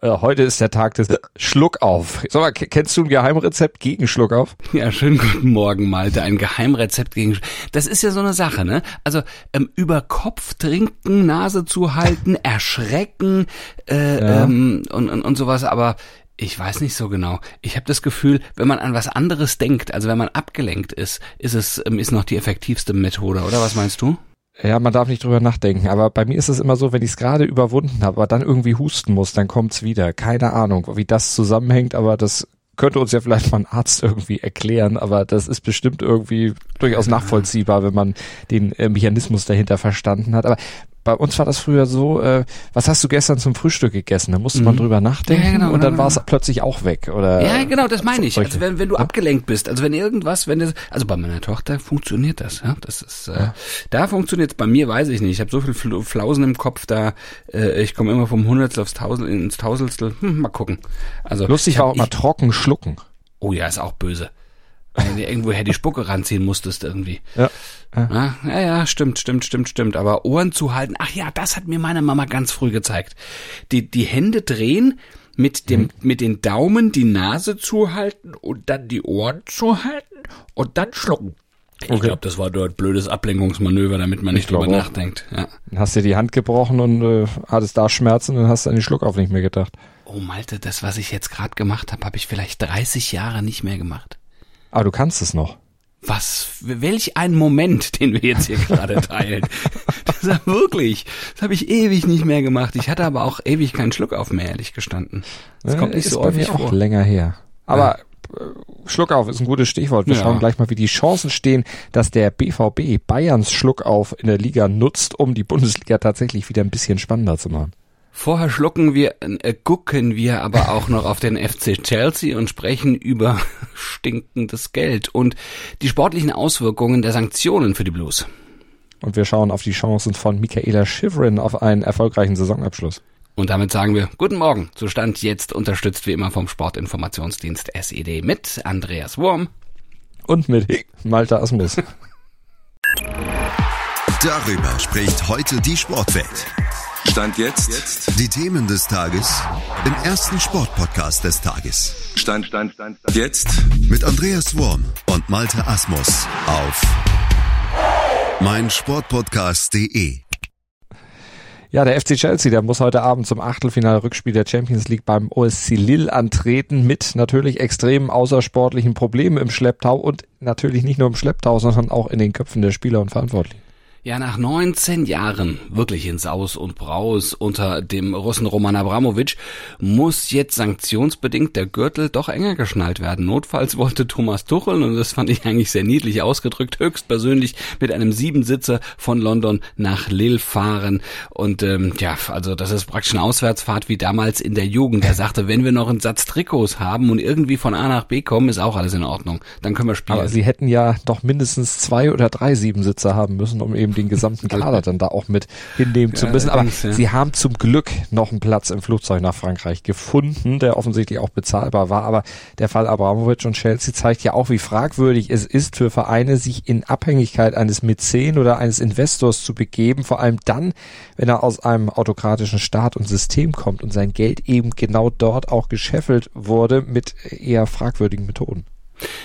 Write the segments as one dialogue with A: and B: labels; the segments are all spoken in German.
A: Äh, heute ist der Tag des Schluck auf. Sag mal, kennst du ein Geheimrezept gegen Schluck auf?
B: Ja, schönen guten Morgen, Malte. Ein Geheimrezept gegen Schluck. Das ist ja so eine Sache, ne? Also ähm, über Kopf trinken, Nase zuhalten, erschrecken äh, ja. ähm, und, und, und sowas, aber ich weiß nicht so genau. Ich habe das Gefühl, wenn man an was anderes denkt, also wenn man abgelenkt ist, ist es ähm, ist noch die effektivste Methode, oder was meinst du?
A: Ja, man darf nicht drüber nachdenken. Aber bei mir ist es immer so, wenn ich es gerade überwunden habe, aber dann irgendwie husten muss, dann kommt's wieder. Keine Ahnung, wie das zusammenhängt, aber das könnte uns ja vielleicht mal ein Arzt irgendwie erklären, aber das ist bestimmt irgendwie durchaus nachvollziehbar, wenn man den äh, Mechanismus dahinter verstanden hat. Aber bei uns war das früher so, äh, was hast du gestern zum Frühstück gegessen? Da musste mhm. man drüber nachdenken ja, genau, und dann genau, war es genau. plötzlich auch weg, oder?
B: Ja, genau, das meine ich. Also wenn, wenn du ja? abgelenkt bist, also wenn irgendwas, wenn das, also bei meiner Tochter funktioniert das, ja, das ist, äh, da funktioniert es, bei mir weiß ich nicht. Ich habe so viel Flausen im Kopf, da, äh, ich komme immer vom Hundertstel aufs Tausend, ins Tausendstel, hm, mal gucken.
A: Also Lustig war auch mal trocken schlucken.
B: Oh ja, ist auch böse. Wenn du irgendwoher die Spucke ranziehen musstest irgendwie. Ja. Ja. ja, ja, stimmt, stimmt, stimmt, stimmt. Aber Ohren zu halten, ach ja, das hat mir meine Mama ganz früh gezeigt. Die, die Hände drehen, mit dem, mhm. mit den Daumen die Nase zuhalten und dann die Ohren zuhalten und dann schlucken. Ich okay. glaube, das war dort blödes Ablenkungsmanöver, damit man nicht drüber nachdenkt. Ja.
A: Dann hast dir die Hand gebrochen und äh, hattest da Schmerzen und hast an den Schluck auf nicht mehr gedacht.
B: Oh Malte, das, was ich jetzt gerade gemacht habe, habe ich vielleicht 30 Jahre nicht mehr gemacht.
A: Aber du kannst es noch.
B: Was, welch ein Moment, den wir jetzt hier gerade teilen. Das ist wirklich, das habe ich ewig nicht mehr gemacht. Ich hatte aber auch ewig keinen Schluck auf mehr, ehrlich gestanden.
A: Das kommt nicht ist so häufig vor. auch länger her. Aber ja. Äh, Schluckauf ist ein gutes Stichwort. Wir ja. schauen gleich mal, wie die Chancen stehen, dass der BVB Bayerns Schluckauf in der Liga nutzt, um die Bundesliga tatsächlich wieder ein bisschen spannender zu machen.
B: Vorher schlucken wir, äh, gucken wir aber auch noch auf den FC Chelsea und sprechen über stinkendes Geld und die sportlichen Auswirkungen der Sanktionen für die Blues.
A: Und wir schauen auf die Chancen von Michaela Schivrin auf einen erfolgreichen Saisonabschluss.
B: Und damit sagen wir Guten Morgen. Zustand jetzt unterstützt wie immer vom Sportinformationsdienst SED mit Andreas Wurm.
A: Und mit Malte Asmus.
C: Darüber spricht heute die Sportwelt. Stand jetzt. Die Themen des Tages im ersten Sportpodcast des Tages. Stand, Stand, Stand, Stand. Jetzt. Mit Andreas Worm und Malte Asmus auf meinsportpodcast.de.
A: Ja, der FC Chelsea, der muss heute Abend zum Achtelfinal-Rückspiel der Champions League beim OSC Lille antreten mit natürlich extremen außersportlichen Problemen im Schlepptau und natürlich nicht nur im Schlepptau, sondern auch in den Köpfen der Spieler und Verantwortlichen.
B: Ja, nach 19 Jahren wirklich in Saus und Braus unter dem Russen Roman Abramowitsch muss jetzt sanktionsbedingt der Gürtel doch enger geschnallt werden. Notfalls wollte Thomas Tuchel, und das fand ich eigentlich sehr niedlich ausgedrückt, höchstpersönlich mit einem Siebensitzer von London nach Lille fahren. Und ähm, ja, also das ist praktisch eine Auswärtsfahrt wie damals in der Jugend. Er sagte, wenn wir noch einen Satz Trikots haben und irgendwie von A nach B kommen, ist auch alles in Ordnung. Dann können wir spielen.
A: Aber sie hätten ja doch mindestens zwei oder drei Siebensitzer haben müssen, um eben eben den gesamten Kader dann da auch mit hinnehmen zu müssen. Aber ja. sie haben zum Glück noch einen Platz im Flugzeug nach Frankreich gefunden, der offensichtlich auch bezahlbar war. Aber der Fall Abramovic und Chelsea zeigt ja auch, wie fragwürdig es ist für Vereine, sich in Abhängigkeit eines Mäzen oder eines Investors zu begeben. Vor allem dann, wenn er aus einem autokratischen Staat und System kommt und sein Geld eben genau dort auch gescheffelt wurde mit eher fragwürdigen Methoden.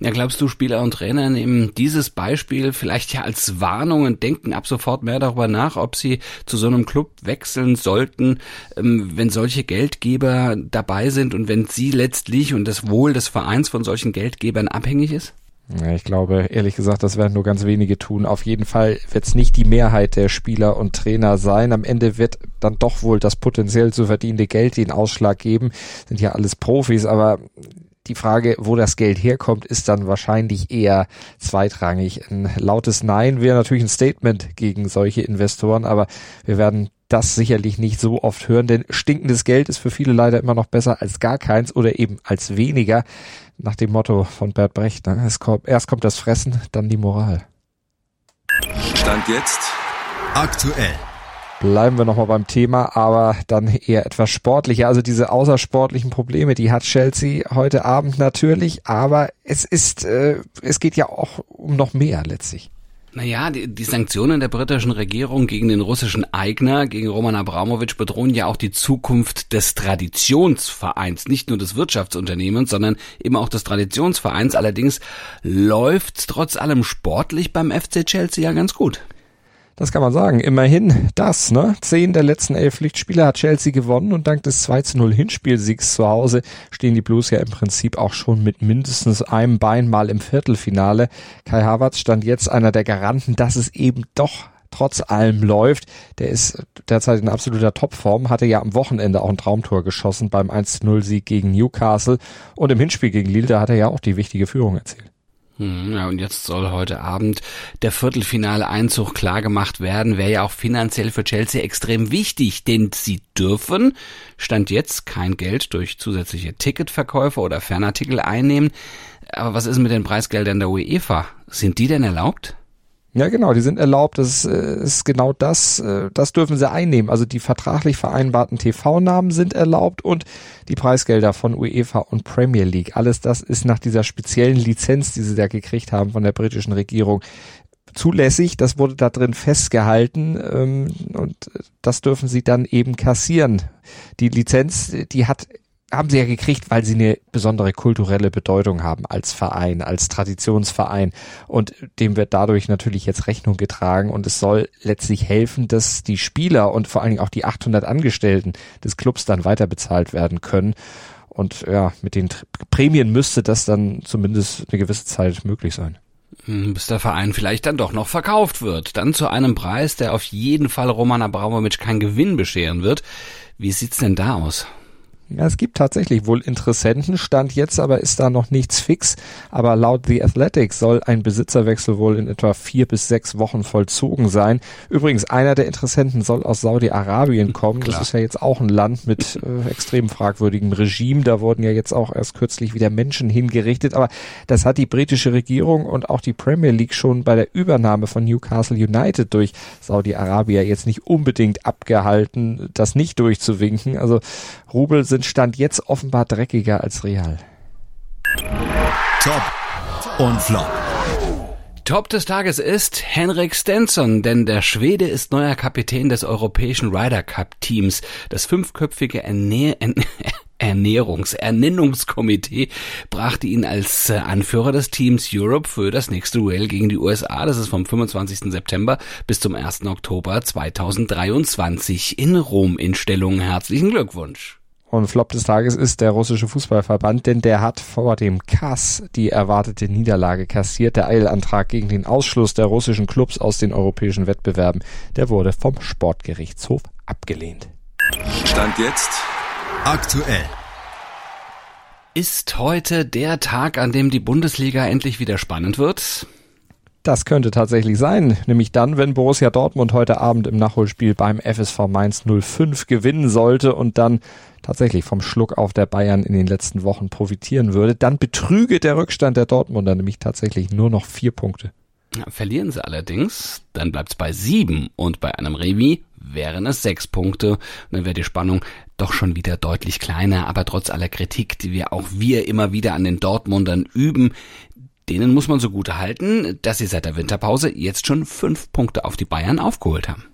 B: Ja, glaubst du, Spieler und Trainer nehmen dieses Beispiel vielleicht ja als Warnung und denken ab sofort mehr darüber nach, ob sie zu so einem Club wechseln sollten, ähm, wenn solche Geldgeber dabei sind und wenn sie letztlich und das Wohl des Vereins von solchen Geldgebern abhängig ist?
A: Ja, ich glaube, ehrlich gesagt, das werden nur ganz wenige tun. Auf jeden Fall wird es nicht die Mehrheit der Spieler und Trainer sein. Am Ende wird dann doch wohl das potenziell zu verdienende Geld den Ausschlag geben. Sind ja alles Profis, aber die Frage, wo das Geld herkommt, ist dann wahrscheinlich eher zweitrangig. Ein lautes Nein wäre natürlich ein Statement gegen solche Investoren, aber wir werden das sicherlich nicht so oft hören, denn stinkendes Geld ist für viele leider immer noch besser als gar keins oder eben als weniger. Nach dem Motto von Bert Brecht, ne? kommt, erst kommt das Fressen, dann die Moral.
C: Stand jetzt aktuell
A: bleiben wir nochmal beim Thema, aber dann eher etwas sportlicher. Also diese außersportlichen Probleme, die hat Chelsea heute Abend natürlich, aber es ist, äh, es geht ja auch um noch mehr letztlich.
B: Naja, die, die Sanktionen der britischen Regierung gegen den russischen Eigner, gegen Roman Abramowitsch, bedrohen ja auch die Zukunft des Traditionsvereins, nicht nur des Wirtschaftsunternehmens, sondern eben auch des Traditionsvereins. Allerdings läuft trotz allem sportlich beim FC Chelsea ja ganz gut.
A: Das kann man sagen. Immerhin das, ne? Zehn der letzten elf Pflichtspiele hat Chelsea gewonnen und dank des 2 zu 0 Hinspielsiegs zu Hause stehen die Blues ja im Prinzip auch schon mit mindestens einem Bein mal im Viertelfinale. Kai Havertz stand jetzt einer der Garanten, dass es eben doch trotz allem läuft. Der ist derzeit in absoluter Topform, hatte ja am Wochenende auch ein Traumtor geschossen beim 1-0-Sieg gegen Newcastle und im Hinspiel gegen Lille, da hat er ja auch die wichtige Führung erzielt.
B: Hm, ja, und jetzt soll heute Abend der Viertelfinale Einzug klargemacht werden. Wäre ja auch finanziell für Chelsea extrem wichtig, denn sie dürfen, stand jetzt, kein Geld durch zusätzliche Ticketverkäufe oder Fernartikel einnehmen. Aber was ist mit den Preisgeldern der UEFA? Sind die denn erlaubt?
A: Ja, genau, die sind erlaubt. Das äh, ist genau das, äh, das dürfen sie einnehmen. Also die vertraglich vereinbarten TV-Namen sind erlaubt und die Preisgelder von UEFA und Premier League. Alles das ist nach dieser speziellen Lizenz, die sie da gekriegt haben von der britischen Regierung, zulässig. Das wurde da drin festgehalten ähm, und das dürfen sie dann eben kassieren. Die Lizenz, die hat haben sie ja gekriegt, weil sie eine besondere kulturelle Bedeutung haben als Verein, als Traditionsverein. Und dem wird dadurch natürlich jetzt Rechnung getragen. Und es soll letztlich helfen, dass die Spieler und vor allen Dingen auch die 800 Angestellten des Clubs dann weiter bezahlt werden können. Und ja, mit den Prämien müsste das dann zumindest eine gewisse Zeit möglich sein.
B: Hm, bis der Verein vielleicht dann doch noch verkauft wird. Dann zu einem Preis, der auf jeden Fall Roman Abramowitsch keinen Gewinn bescheren wird. Wie sieht's denn da aus?
A: Ja, es gibt tatsächlich wohl Interessenten, Stand jetzt aber ist da noch nichts fix, aber laut The Athletic soll ein Besitzerwechsel wohl in etwa vier bis sechs Wochen vollzogen sein. Übrigens, einer der Interessenten soll aus Saudi-Arabien kommen. Klar. Das ist ja jetzt auch ein Land mit äh, extrem fragwürdigem Regime. Da wurden ja jetzt auch erst kürzlich wieder Menschen hingerichtet, aber das hat die britische Regierung und auch die Premier League schon bei der Übernahme von Newcastle United durch Saudi-Arabier jetzt nicht unbedingt abgehalten, das nicht durchzuwinken. Also Rubel sind Stand jetzt offenbar dreckiger als Real.
C: Top und Flop.
B: Top des Tages ist Henrik Stenson, denn der Schwede ist neuer Kapitän des europäischen Ryder Cup Teams. Das fünfköpfige Ernähr Ernährungs Ernennungskomitee brachte ihn als äh, Anführer des Teams Europe für das nächste Duell gegen die USA. Das ist vom 25. September bis zum 1. Oktober 2023 in Rom in Stellung. Herzlichen Glückwunsch.
A: Und Flop des Tages ist der russische Fußballverband, denn der hat vor dem Kass die erwartete Niederlage kassiert. Der Eilantrag gegen den Ausschluss der russischen Clubs aus den europäischen Wettbewerben, der wurde vom Sportgerichtshof abgelehnt.
C: Stand jetzt aktuell.
B: Ist heute der Tag, an dem die Bundesliga endlich wieder spannend wird?
A: Das könnte tatsächlich sein, nämlich dann, wenn Borussia Dortmund heute Abend im Nachholspiel beim FSV Mainz 05 gewinnen sollte und dann tatsächlich vom Schluck auf der Bayern in den letzten Wochen profitieren würde, dann betrüge der Rückstand der Dortmunder nämlich tatsächlich nur noch vier Punkte.
B: Verlieren sie allerdings, dann bleibt es bei sieben und bei einem Remis wären es sechs Punkte. Dann wäre die Spannung doch schon wieder deutlich kleiner, aber trotz aller Kritik, die wir auch wir immer wieder an den Dortmundern üben, denen muss man so gut halten, dass sie seit der Winterpause jetzt schon fünf Punkte auf die Bayern aufgeholt haben.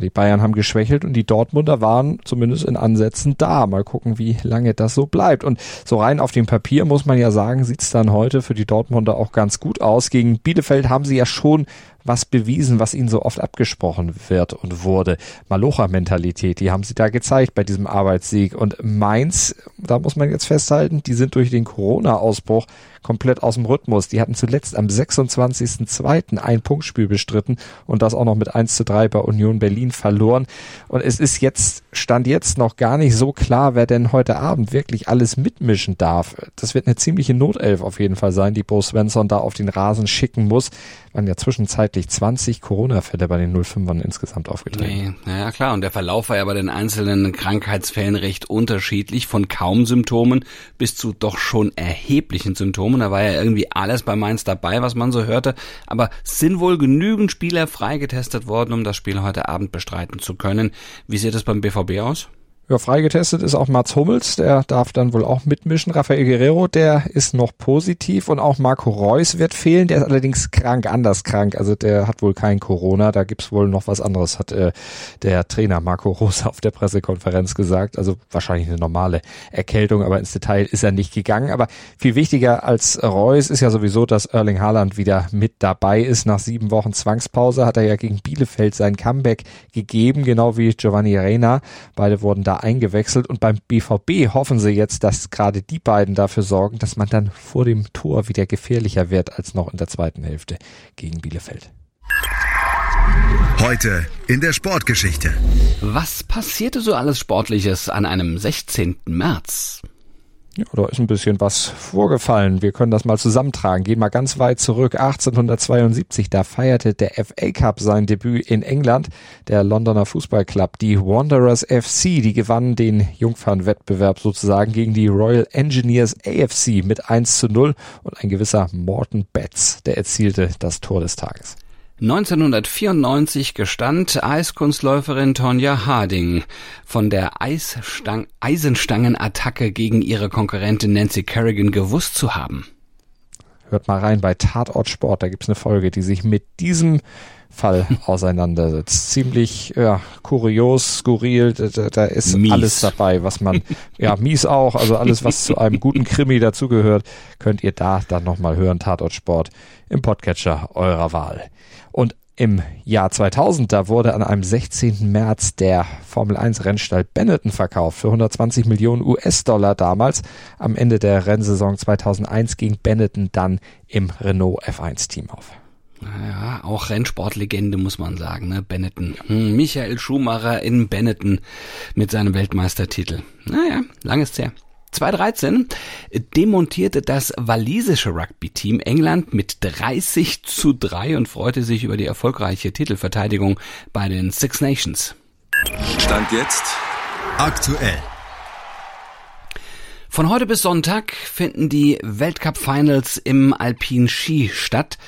A: Die Bayern haben geschwächelt und die Dortmunder waren zumindest in Ansätzen da. Mal gucken, wie lange das so bleibt. Und so rein auf dem Papier muss man ja sagen, sieht's dann heute für die Dortmunder auch ganz gut aus. Gegen Bielefeld haben sie ja schon was bewiesen, was ihnen so oft abgesprochen wird und wurde. Malocha-Mentalität, die haben sie da gezeigt bei diesem Arbeitssieg. Und Mainz, da muss man jetzt festhalten, die sind durch den Corona-Ausbruch komplett aus dem Rhythmus. Die hatten zuletzt am 26.02. ein Punktspiel bestritten und das auch noch mit 1 zu 3 bei Union Berlin verloren. Und es ist jetzt, stand jetzt noch gar nicht so klar, wer denn heute Abend wirklich alles mitmischen darf. Das wird eine ziemliche Notelf auf jeden Fall sein, die Bo Svensson da auf den Rasen schicken muss. Waren ja zwischenzeitlich 20 Corona-Fälle bei den 05ern insgesamt aufgetreten.
B: Nee, naja klar, und der Verlauf war ja bei den einzelnen Krankheitsfällen recht unterschiedlich, von kaum Symptomen bis zu doch schon erheblichen Symptomen. Da war ja irgendwie alles bei Mainz dabei, was man so hörte. Aber sind wohl genügend Spieler freigetestet worden, um das Spiel heute Abend bestreiten zu können. Wie sieht es beim BVB aus?
A: Ja, freigetestet ist auch Mats Hummels, der darf dann wohl auch mitmischen. Rafael Guerrero, der ist noch positiv und auch Marco Reus wird fehlen. Der ist allerdings krank, anders krank. Also der hat wohl kein Corona. Da gibt's wohl noch was anderes, hat äh, der Trainer Marco Rose auf der Pressekonferenz gesagt. Also wahrscheinlich eine normale Erkältung, aber ins Detail ist er nicht gegangen. Aber viel wichtiger als Reus ist ja sowieso, dass Erling Haaland wieder mit dabei ist. Nach sieben Wochen Zwangspause hat er ja gegen Bielefeld sein Comeback gegeben, genau wie Giovanni Reina. Beide wurden da eingewechselt und beim BVB hoffen sie jetzt, dass gerade die beiden dafür sorgen, dass man dann vor dem Tor wieder gefährlicher wird als noch in der zweiten Hälfte gegen Bielefeld.
C: Heute in der Sportgeschichte.
B: Was passierte so alles Sportliches an einem 16. März?
A: Ja, da ist ein bisschen was vorgefallen. Wir können das mal zusammentragen. Gehen mal ganz weit zurück. 1872, da feierte der FA Cup sein Debüt in England. Der Londoner Fußballclub, die Wanderers FC, die gewannen den Jungfernwettbewerb sozusagen gegen die Royal Engineers AFC mit 1 zu 0 und ein gewisser Morton Betts, der erzielte das Tor des Tages.
B: 1994 gestand Eiskunstläuferin Tonja Harding von der Eisstang Eisenstangenattacke gegen ihre Konkurrentin Nancy Kerrigan gewusst zu haben.
A: Hört mal rein bei Tatort Sport, da gibt's eine Folge, die sich mit diesem Fall auseinandersetzt. Ziemlich ja, kurios, skurril, da, da ist mies. alles dabei, was man, ja, mies auch, also alles, was zu einem guten Krimi dazugehört, könnt ihr da dann nochmal hören, Tatort Sport im Podcatcher eurer Wahl. Und im Jahr 2000, da wurde an einem 16. März der Formel 1 Rennstall Benetton verkauft für 120 Millionen US-Dollar damals. Am Ende der Rennsaison 2001 ging Benetton dann im Renault F1 Team auf.
B: Ja, auch Rennsportlegende muss man sagen, ne? Benetton. Hm, Michael Schumacher in Benetton mit seinem Weltmeistertitel. Naja, lang ist's her. 2013 demontierte das walisische Rugby-Team England mit 30 zu 3 und freute sich über die erfolgreiche Titelverteidigung bei den Six Nations.
C: Stand jetzt aktuell.
B: Von heute bis Sonntag finden die Weltcup-Finals im Alpin Ski statt.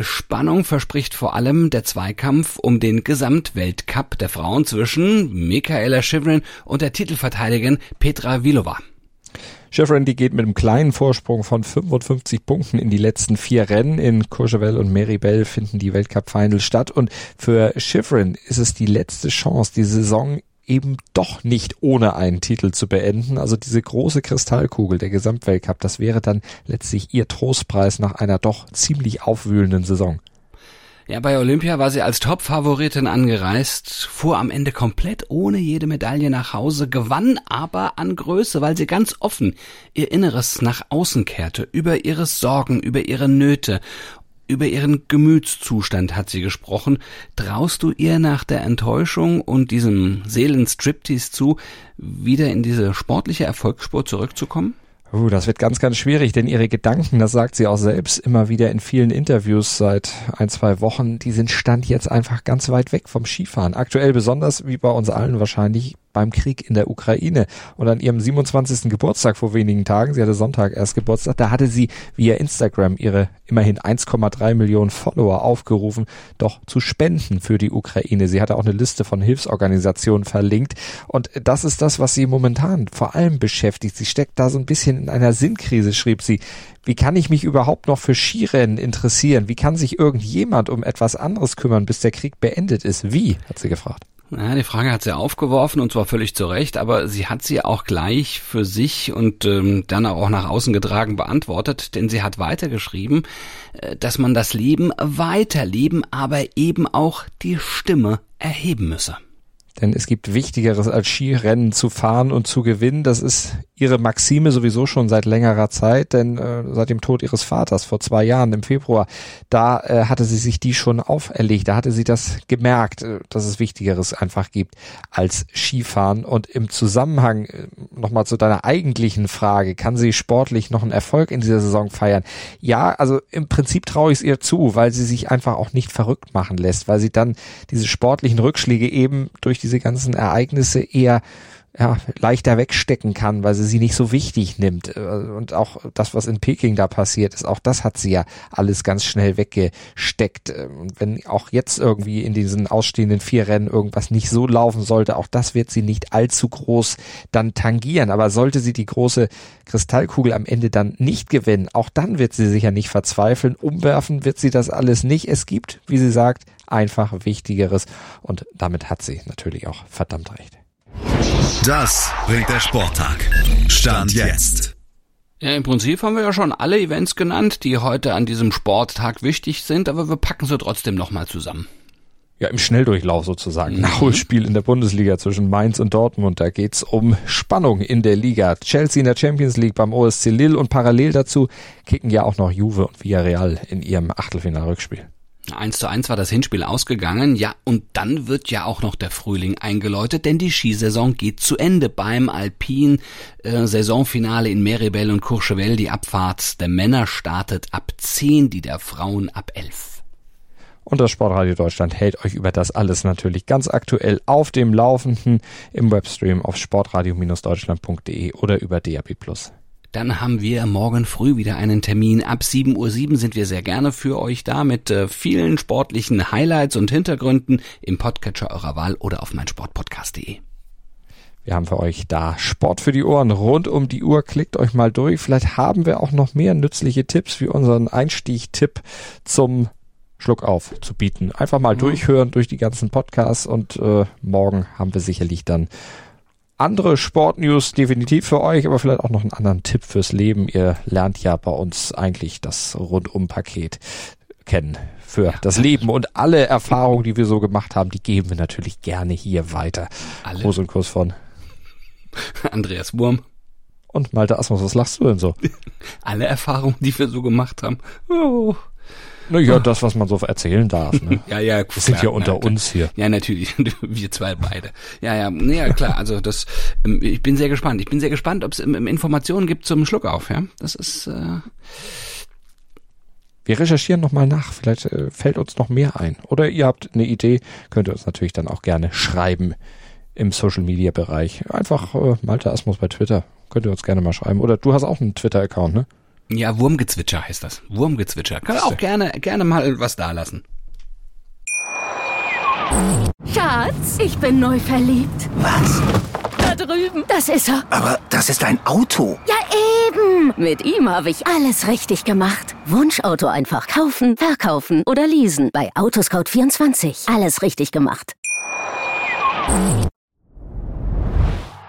B: Spannung verspricht vor allem der Zweikampf um den Gesamtweltcup der Frauen zwischen Michaela Schifrin und der Titelverteidigerin Petra Vilova.
A: Chevron, die geht mit einem kleinen Vorsprung von 55 Punkten in die letzten vier Rennen. In Courchevel und Meribel finden die Weltcup-Finals statt. Und für Chevron ist es die letzte Chance, die Saison eben doch nicht ohne einen Titel zu beenden. Also diese große Kristallkugel, der Gesamtweltcup, das wäre dann letztlich ihr Trostpreis nach einer doch ziemlich aufwühlenden Saison.
B: Ja, bei Olympia war sie als Top-Favoritin angereist, fuhr am Ende komplett ohne jede Medaille nach Hause, gewann aber an Größe, weil sie ganz offen ihr Inneres nach außen kehrte, über ihre Sorgen, über ihre Nöte, über ihren Gemütszustand hat sie gesprochen. Traust du ihr nach der Enttäuschung und diesem Seelenstriptease zu, wieder in diese sportliche Erfolgsspur zurückzukommen?
A: Uh, das wird ganz, ganz schwierig, denn ihre Gedanken, das sagt sie auch selbst immer wieder in vielen Interviews seit ein, zwei Wochen, die sind Stand jetzt einfach ganz weit weg vom Skifahren. Aktuell besonders, wie bei uns allen wahrscheinlich, beim Krieg in der Ukraine. Und an ihrem 27. Geburtstag vor wenigen Tagen, sie hatte Sonntag erst Geburtstag, da hatte sie via Instagram ihre immerhin 1,3 Millionen Follower aufgerufen, doch zu spenden für die Ukraine. Sie hatte auch eine Liste von Hilfsorganisationen verlinkt. Und das ist das, was sie momentan vor allem beschäftigt. Sie steckt da so ein bisschen in einer Sinnkrise, schrieb sie. Wie kann ich mich überhaupt noch für Skirennen interessieren? Wie kann sich irgendjemand um etwas anderes kümmern, bis der Krieg beendet ist? Wie? hat sie gefragt.
B: Ja, die Frage hat sie aufgeworfen und zwar völlig zu Recht, aber sie hat sie auch gleich für sich und ähm, dann auch nach außen getragen beantwortet, denn sie hat weitergeschrieben, äh, dass man das Leben weiterleben, aber eben auch die Stimme erheben müsse.
A: Denn es gibt Wichtigeres als Skirennen zu fahren und zu gewinnen. Das ist ihre Maxime sowieso schon seit längerer Zeit, denn äh, seit dem Tod ihres Vaters vor zwei Jahren im Februar, da äh, hatte sie sich die schon auferlegt. Da hatte sie das gemerkt, äh, dass es Wichtigeres einfach gibt als Skifahren. Und im Zusammenhang äh, nochmal zu deiner eigentlichen Frage, kann sie sportlich noch einen Erfolg in dieser Saison feiern? Ja, also im Prinzip traue ich es ihr zu, weil sie sich einfach auch nicht verrückt machen lässt, weil sie dann diese sportlichen Rückschläge eben durch diese ganzen Ereignisse eher ja, leichter wegstecken kann, weil sie sie nicht so wichtig nimmt. Äh, und auch das, was in Peking da passiert ist, auch das hat sie ja alles ganz schnell weggesteckt. Ähm, und wenn auch jetzt irgendwie in diesen ausstehenden vier Rennen irgendwas nicht so laufen sollte, auch das wird sie nicht allzu groß dann tangieren. Aber sollte sie die große Kristallkugel am Ende dann nicht gewinnen, auch dann wird sie sicher nicht verzweifeln. Umwerfen wird sie das alles nicht. Es gibt, wie sie sagt, einfach Wichtigeres. Und damit hat sie natürlich auch verdammt recht.
C: Das bringt der Sporttag. Stand jetzt.
B: Ja, im Prinzip haben wir ja schon alle Events genannt, die heute an diesem Sporttag wichtig sind, aber wir packen sie trotzdem nochmal zusammen.
A: Ja, im Schnelldurchlauf sozusagen. Mhm. Nachholspiel in der Bundesliga zwischen Mainz und Dortmund. Da geht's um Spannung in der Liga. Chelsea in der Champions League beim OSC Lille und parallel dazu kicken ja auch noch Juve und Villarreal in ihrem Achtelfinalrückspiel.
B: 1 zu 1 war das Hinspiel ausgegangen, ja, und dann wird ja auch noch der Frühling eingeläutet, denn die Skisaison geht zu Ende beim Alpin äh, Saisonfinale in Meribel und Courchevel. Die Abfahrt der Männer startet ab 10, die der Frauen ab 11.
A: Und das Sportradio Deutschland hält euch über das alles natürlich ganz aktuell auf dem Laufenden im Webstream auf sportradio-deutschland.de oder über DAB+.
B: Dann haben wir morgen früh wieder einen Termin. Ab 7.07 Uhr sind wir sehr gerne für euch da mit äh, vielen sportlichen Highlights und Hintergründen im Podcatcher eurer Wahl oder auf meinsportpodcast.de.
A: Wir haben für euch da Sport für die Ohren rund um die Uhr. Klickt euch mal durch. Vielleicht haben wir auch noch mehr nützliche Tipps wie unseren Einstieg-Tipp zum Schluck auf zu bieten. Einfach mal mhm. durchhören durch die ganzen Podcasts und äh, morgen haben wir sicherlich dann andere Sportnews definitiv für euch, aber vielleicht auch noch einen anderen Tipp fürs Leben. Ihr lernt ja bei uns eigentlich das Rundum-Paket kennen für ja, das Leben und alle Erfahrungen, die wir so gemacht haben, die geben wir natürlich gerne hier weiter. Alle. Gruß und Kuss von
B: Andreas Wurm.
A: Und Malte Asmus, was lachst du denn so?
B: Alle Erfahrungen, die wir so gemacht haben. Oh.
A: Naja, das, was man so erzählen darf. Ne?
B: ja, ja,
A: Wir sind ja unter
B: klar.
A: uns hier.
B: Ja, natürlich. Wir zwei beide. Ja, ja, naja, klar. Also das, ähm, ich bin sehr gespannt. Ich bin sehr gespannt, ob es Informationen gibt zum Schluck auf. Ja, das ist. Äh
A: wir recherchieren nochmal nach. Vielleicht äh, fällt uns noch mehr ein. Oder ihr habt eine Idee, könnt ihr uns natürlich dann auch gerne schreiben im Social Media Bereich. Einfach äh, Malte Asmus bei Twitter. Könnt ihr uns gerne mal schreiben. Oder du hast auch einen Twitter-Account, ne?
B: Ja, Wurmgezwitscher heißt das. Wurmgezwitscher. Kann auch gerne, gerne mal was da lassen.
D: Schatz, ich bin neu verliebt.
E: Was?
D: Da drüben. Das ist er.
E: Aber das ist ein Auto.
D: Ja, eben. Mit ihm habe ich alles richtig gemacht. Wunschauto einfach kaufen, verkaufen oder leasen. Bei Autoscout24. Alles richtig gemacht.